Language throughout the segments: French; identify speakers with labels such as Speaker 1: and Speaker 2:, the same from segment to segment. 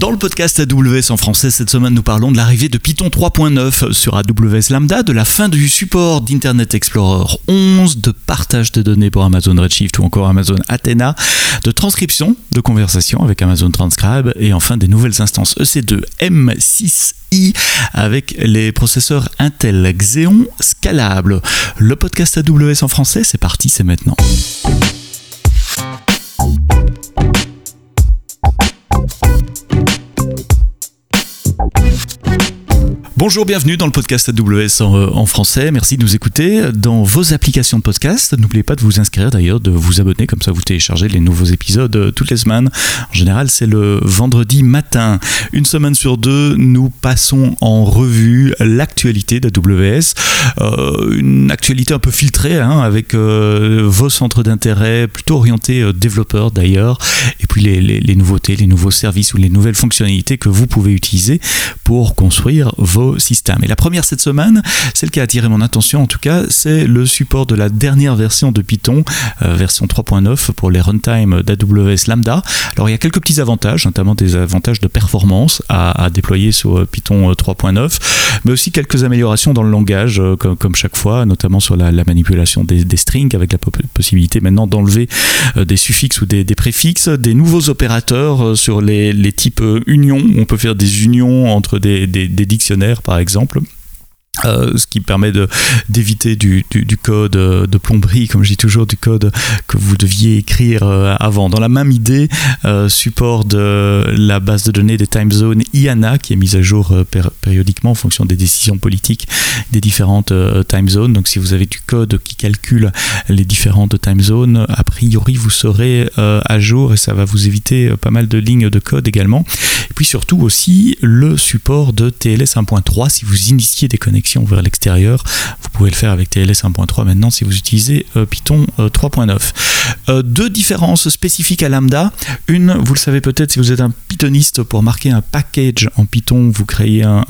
Speaker 1: Dans le podcast AWS en français, cette semaine, nous parlons de l'arrivée de Python 3.9 sur AWS Lambda, de la fin du support d'Internet Explorer 11, de partage de données pour Amazon Redshift ou encore Amazon Athena, de transcription de conversations avec Amazon Transcribe et enfin des nouvelles instances EC2 M6i avec les processeurs Intel Xeon scalables. Le podcast AWS en français, c'est parti, c'est maintenant. Bonjour, bienvenue dans le podcast AWS en, en, français. Merci de nous écouter dans vos applications de podcast. N'oubliez pas de vous inscrire d'ailleurs, de vous abonner, comme ça vous téléchargez les nouveaux épisodes euh, toutes les semaines. En général, c'est le vendredi matin. Une semaine sur deux, nous passons en revue l'actualité d'AWS. Euh, une actualité un peu filtrée, hein, avec euh, vos centres d'intérêt plutôt orientés euh, développeurs d'ailleurs, et puis les nouveautés, les nouveaux services ou les nouvelles fonctionnalités que vous pouvez utiliser pour construire vos Et la première cette semaine, celle qui a attiré mon attention en tout cas, c'est le support de la dernière version de Python, euh, version 3.9 pour les runtime d'AWS Lambda. Alors il y a quelques petits avantages, notamment des avantages de performance à, déployer sur Python 3.9, mais aussi quelques améliorations dans le langage, euh, comme, chaque fois, notamment sur la, la manipulation des, strings, avec la possibilité maintenant d'enlever euh, des suffixes ou des, préfixes, des nouveaux opérateurs sur les, types unions. On peut faire des unions entre des dictionnaires par exemple. Euh, ce qui permet d'éviter du, du, du, code de plomberie, comme je dis toujours, du code que vous deviez écrire euh, avant. Dans la même idée, euh, support de la base de données des time zones IANA, qui est mise à jour euh, pér périodiquement en fonction des décisions politiques des différentes euh, time zones. Donc si vous avez du code qui calcule les différentes time zones, a priori vous serez euh, à jour et ça va vous éviter pas mal de lignes de code également. Et puis surtout aussi le support de TLS 1.3 si vous initiez des connexions vers l'extérieur. Vous pouvez le faire avec TLS 1.3 maintenant si vous utilisez euh, Python euh, 3.9. Euh, deux différences spécifiques à Lambda. Une, vous le savez peut-être si vous êtes un pythoniste, pour marquer un package en Python, vous créez un,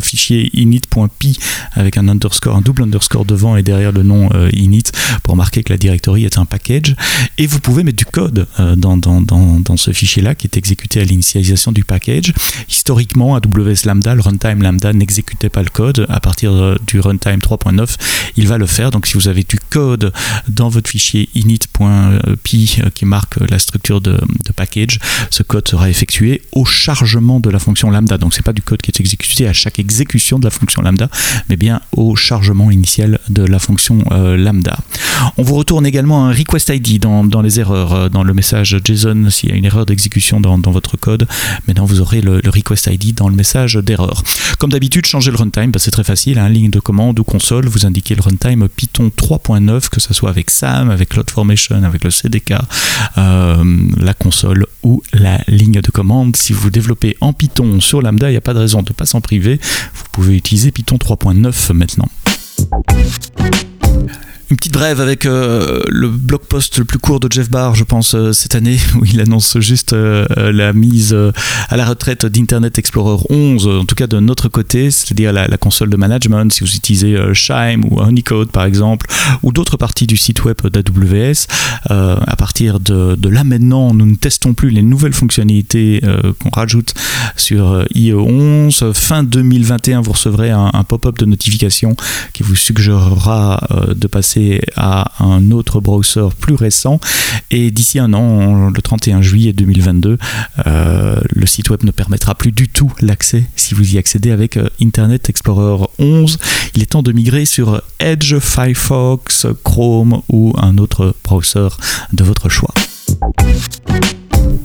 Speaker 1: fichier init.py avec un underscore, un double underscore devant et derrière le nom euh, init pour marquer que la directory est un package. Et vous pouvez mettre du code euh, dans, dans, dans, dans, ce fichier-là qui est exécuté à l'initialisation du package. Historiquement, AWS Lambda, le runtime Lambda n'exécutait pas le code. À partir du runtime 3.9, il va le faire. Donc si vous avez du code dans votre fichier init.py qui marque la structure de, package, ce code sera effectué au chargement de la fonction lambda. Donc c'est pas du code qui est exécuté à chaque exécution de la fonction lambda, mais bien au chargement initial de la fonction euh, lambda. On vous retourne également un request ID dans, les erreurs, euh, dans le message JSON s'il y a une erreur d'exécution dans, votre code. Maintenant vous aurez le, request ID dans le message d'erreur. Comme d'habitude, changer le runtime, c'est très facile. Hein, ligne de commande ou console, vous indiquez le runtime Python 3.9, que ce soit avec SAM, avec CloudFormation, avec le CDK, euh, la console ou la ligne de commande. Si vous développez en Python sur Lambda, il n'y a pas de raison de ne pas s'en priver. Vous pouvez utiliser Python 3.9 maintenant. Une petite brève avec euh, le blog post le plus court de Jeff Barr, je pense, euh, cette année, où il annonce juste euh, la mise à la retraite d'Internet Explorer 11, en tout cas de notre côté, c'est-à-dire la, console de management, si vous utilisez Shime ou Honeycode par exemple, ou d'autres parties du site web d'AWS. à partir de, de, là maintenant, nous ne testons plus les nouvelles fonctionnalités qu'on rajoute sur IE11. Fin 2021, vous recevrez un, un pop-up de notification qui vous suggérera de passer à un autre browser plus récent et d'ici un an, le 31 juillet 2022, euh, le site web ne permettra plus du tout l'accès si vous y accédez avec euh, Internet Explorer 11. Il est temps de migrer sur Edge, Firefox, Chrome ou un autre browser de votre choix.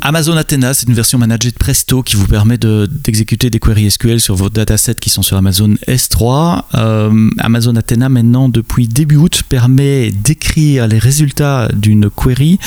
Speaker 1: Amazon Athena, c'est une version managée de Presto qui vous permet d'exécuter de, des queries SQL sur vos datasets qui sont sur Amazon S3. Euh, Amazon Athena, maintenant, depuis début août, permet d'écrire les résultats d'une query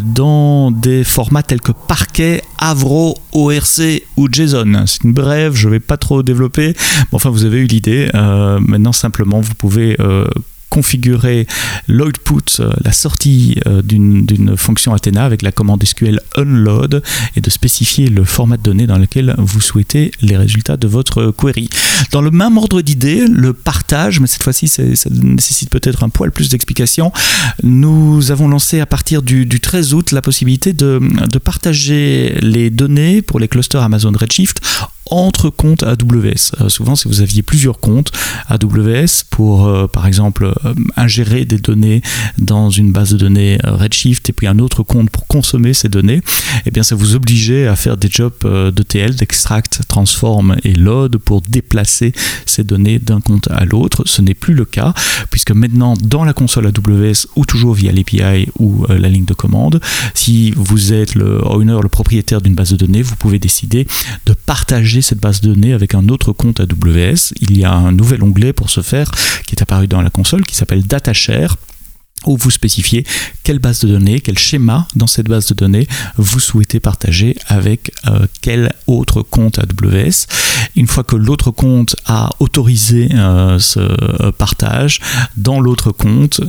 Speaker 1: dans des formats tels que Parquet, Avro, ORC ou JSON. C'est une brève, je ne vais pas trop développer. Bon, enfin, vous avez eu l'idée. Euh, maintenant, simplement, vous pouvez euh, configurer l'output, la sortie d'une fonction Athena avec la commande SQL unload et de spécifier le format de données dans lequel vous souhaitez les résultats de votre query. Dans le même ordre d'idée, le partage, mais cette fois-ci ça nécessite peut-être un poil plus d'explications, nous avons lancé à partir du, 13 août la possibilité de, de partager les données pour les clusters Amazon Redshift entre comptes AWS. Euh, souvent, si vous aviez plusieurs comptes AWS pour, euh, par exemple, euh, ingérer des données dans une base de données Redshift et puis un autre compte pour consommer ces données, eh bien, ça vous obligeait à faire des jobs d'ETL, d'extract, transform et load pour déplacer ces données d'un compte à l'autre. Ce n'est plus le cas puisque maintenant, dans la console AWS ou toujours via l'API ou la ligne de commande, si vous êtes le owner, le propriétaire d'une base de données, vous pouvez décider de partager cette base de données avec un autre compte AWS. Il y a un nouvel onglet pour ce faire qui est apparu dans la console qui s'appelle DataShare où vous spécifiez quelle base de données, quel schéma dans cette base de données vous souhaitez partager avec euh, quel autre compte AWS. Une fois que l'autre compte a autorisé euh, ce euh, partage, dans l'autre compte,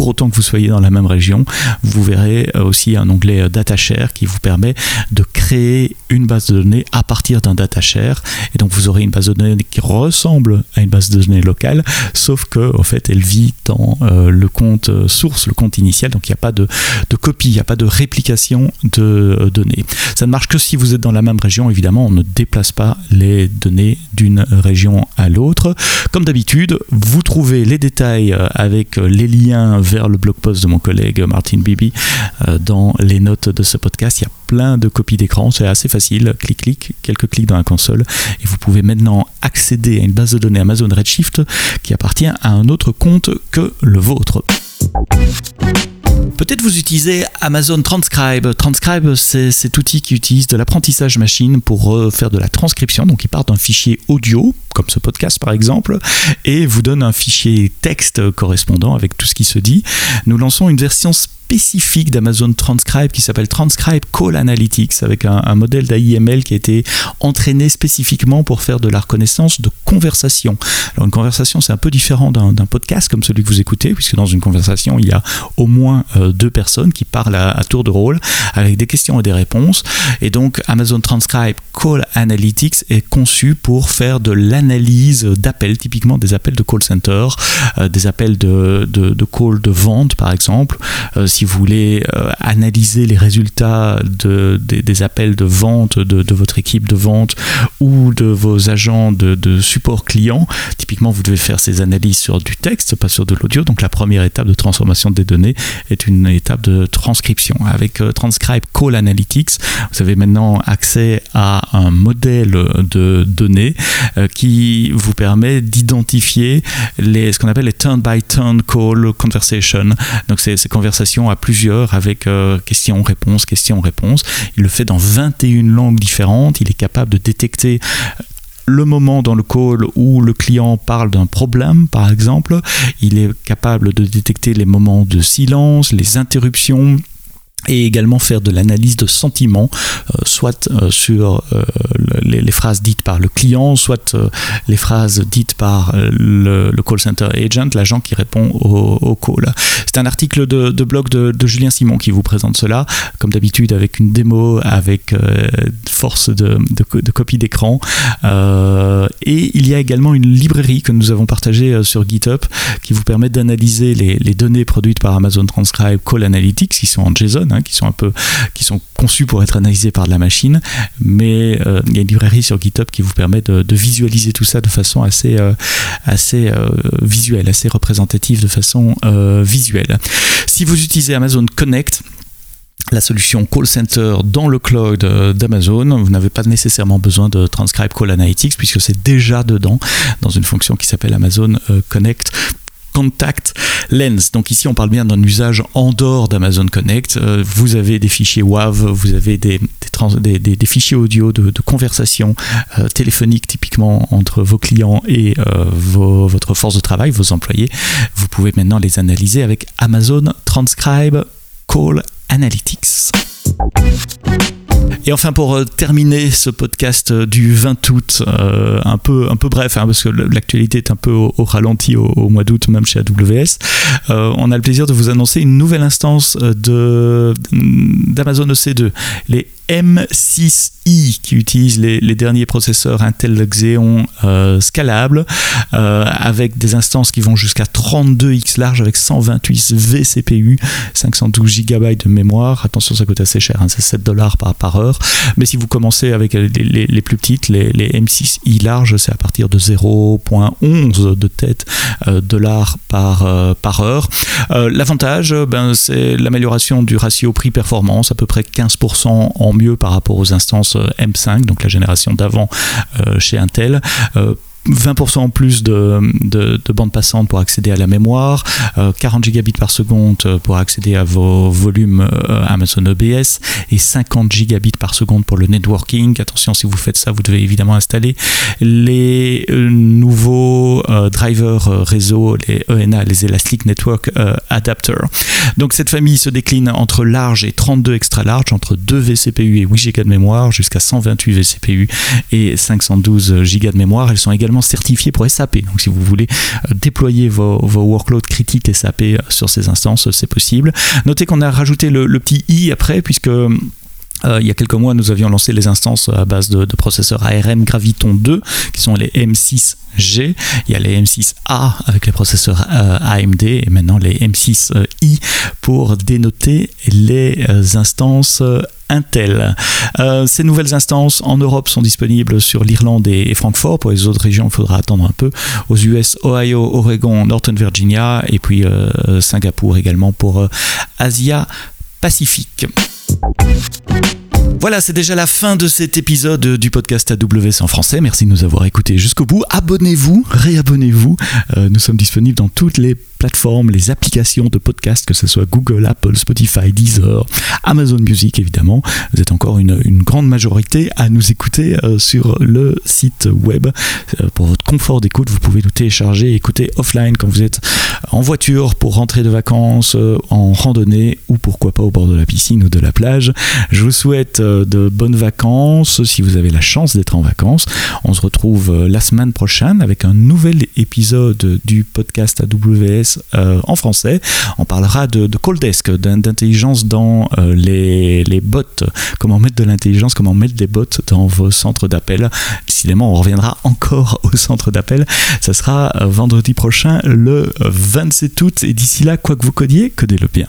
Speaker 1: pour autant que vous soyez dans la même région, vous verrez euh, aussi un onglet euh, DataShare qui vous permet de créer une base de données à partir d'un DataShare. Et donc vous aurez une base de données qui ressemble à une base de données locale, sauf que en fait elle vit dans euh, le compte source, le compte initial. Donc il n'y a pas de, de copie, il n'y a pas de réplication de données. Ça ne marche que si vous êtes dans la même région. Évidemment, on ne déplace pas les données d'une région à l'autre. Comme d'habitude, vous trouvez les détails avec les liens vers le blog post de mon collègue Martin Bibi euh, dans les notes de ce podcast. Il y a plein de copies d'écran, c'est assez facile. Clic, clic, quelques clics dans la console et vous pouvez maintenant accéder à une base de données Amazon Redshift qui appartient à un autre compte que le vôtre. Peut-être vous utilisez Amazon Transcribe. Transcribe, c'est cet outil qui utilise de l'apprentissage machine pour euh, faire de la transcription. Donc, il part d'un fichier audio, comme ce podcast par exemple, et vous donne un fichier texte correspondant avec tout ce qui se dit. Nous lançons une version spécifique d'Amazon Transcribe qui s'appelle Transcribe Call Analytics avec un, modèle d'AIML qui a été entraîné spécifiquement pour faire de la reconnaissance de conversation. Alors une conversation c'est un peu différent d'un podcast comme celui que vous écoutez puisque dans une conversation il y a au moins euh, deux personnes qui parlent à, tour de rôle avec des questions et des réponses et donc Amazon Transcribe Call Analytics est conçu pour faire de l'analyse d'appels, typiquement des appels de call center, euh, des appels de, call de vente par exemple. Euh, vous voulez euh, analyser les résultats de, des, appels de vente de, votre équipe de vente ou de vos agents de, support client, typiquement vous devez faire ces analyses sur du texte, pas sur de l'audio. Donc la première étape de transformation des données est une étape de transcription. Avec euh, Transcribe Call Analytics, vous avez maintenant accès à un modèle de données euh, qui vous permet d'identifier les, ce qu'on appelle les turn-by-turn call conversation. Donc c'est ces conversations à plusieurs avec euh, questions-réponses, questions-réponses. Il le fait dans 21 langues différentes. Il est capable de détecter euh, le moment dans le call où le client parle d'un problème, par exemple. Il est capable de détecter les moments de silence, les interruptions, et également faire de l'analyse de sentiments, euh, soit euh, sur euh, les, phrases dites par le client, soit les phrases dites par le, call center agent, l'agent qui répond au, call. C'est un article de, blog de, Julien Simon qui vous présente cela, comme d'habitude avec une démo, avec force de, copie d'écran. et il y a également une librairie que nous avons partagée sur GitHub qui vous permet d'analyser les données produites par Amazon Transcribe Call Analytics, qui sont en JSON, Hein, qui sont un peu, qui sont conçus pour être analysés par de la machine, mais euh, il y a une librairie sur GitHub qui vous permet de, visualiser tout ça de façon assez, euh, assez euh, visuelle, assez représentative de façon visuelle. Si vous utilisez Amazon Connect, la solution Call Center dans le cloud d'Amazon. Vous n'avez pas nécessairement besoin de Transcribe Call Analytics puisque c'est déjà dedans dans une fonction qui s'appelle Amazon Connect Contact Lens. Donc ici, on parle bien d'un usage en dehors d'Amazon Connect. Euh, vous avez des fichiers WAV, vous avez des, fichiers audio de, conversation euh, téléphonique typiquement entre vos clients et euh, votre force de travail, vos employés. Vous pouvez maintenant les analyser avec Amazon Transcribe Call Analytics. Et enfin, pour euh, terminer ce podcast euh, du 20 août, euh, un, peu, un peu bref, hein, parce que l'actualité est un peu au, ralenti au, mois d'août, même chez AWS, on a le plaisir de vous annoncer une nouvelle instance d'Amazon EC2, les M6i qui utilise les, derniers processeurs Intel Xeon euh, scalables euh, avec des instances qui vont jusqu'à 32 X large avec 128 vCPU, 512 GB de mémoire. Attention, ça coûte assez cher, hein, c'est 7 dollars par, heure. Mais si vous commencez avec les, plus petites, les, M6i large, c'est à partir de 0.11 de tête euh, dollars par, par heure. L'avantage, ben, c'est l'amélioration du ratio prix-performance, à peu près 15% en par rapport aux instances euh, M5, donc la génération d'avant euh, chez Intel. Euh, 20% en plus de, de, de, bande passante pour accéder à la mémoire, 40 euh, gigabits par seconde pour accéder à vos volumes euh, Amazon EBS et 50 gigabits par seconde pour le networking. Attention, si vous faites ça, vous devez évidemment installer les euh, nouveaux drivers réseau, les ENA, les Elastic Network Adapter. Donc cette famille se décline entre large et 32 extra large, entre 2 vCPU et 8 Go de mémoire, jusqu'à 128 vCPU et 512 Go de mémoire. Elles sont également certifié pour SAP. Donc si vous voulez euh, déployer vos, workloads critiques SAP euh, sur ces instances, c'est possible. Notez qu'on a rajouté le, petit i après, puisque euh, il y a quelques mois, nous avions lancé les instances à base de, processeurs ARM Graviton 2, qui sont les M6G. Il y a les M6A avec les processeurs AMD et maintenant les M6i pour dénoter les instances Intel. Euh, ces nouvelles instances en Europe sont disponibles sur l'Irlande et, Francfort. Pour les autres régions, il faudra attendre un peu. Aux US, Ohio, Oregon, Northern Virginia et puis euh, Singapour également pour euh, Asia Pacifique. Voilà, c'est déjà la fin de cet épisode du podcast AWS en français. Merci de nous avoir écoutés jusqu'au bout. Abonnez-vous, réabonnez-vous. nous sommes disponibles dans toutes les plateformes, les applications de podcast, que ce soit Google, Apple, Spotify, Deezer, Amazon Music évidemment. Vous êtes encore une, grande majorité à nous écouter euh, sur le site web. Euh, pour votre confort d'écoute, vous pouvez nous télécharger et écouter offline quand vous êtes en voiture pour rentrer de vacances, euh, en randonnée ou pourquoi pas au bord de la piscine ou de la plage. Je vous souhaite de bonnes vacances si vous avez la chance d'être en vacances. On se retrouve la semaine prochaine avec un nouvel épisode du podcast AWS euh, en français. On parlera de, call desk, d'intelligence dans euh, les, les bots, comment mettre de l'intelligence, comment mettre des bots dans vos centres d'appel. Décidément, on reviendra encore au centre d'appel. Ça sera euh, vendredi prochain, le 27 août. Et d'ici là, quoi que vous codiez, codez-le bien.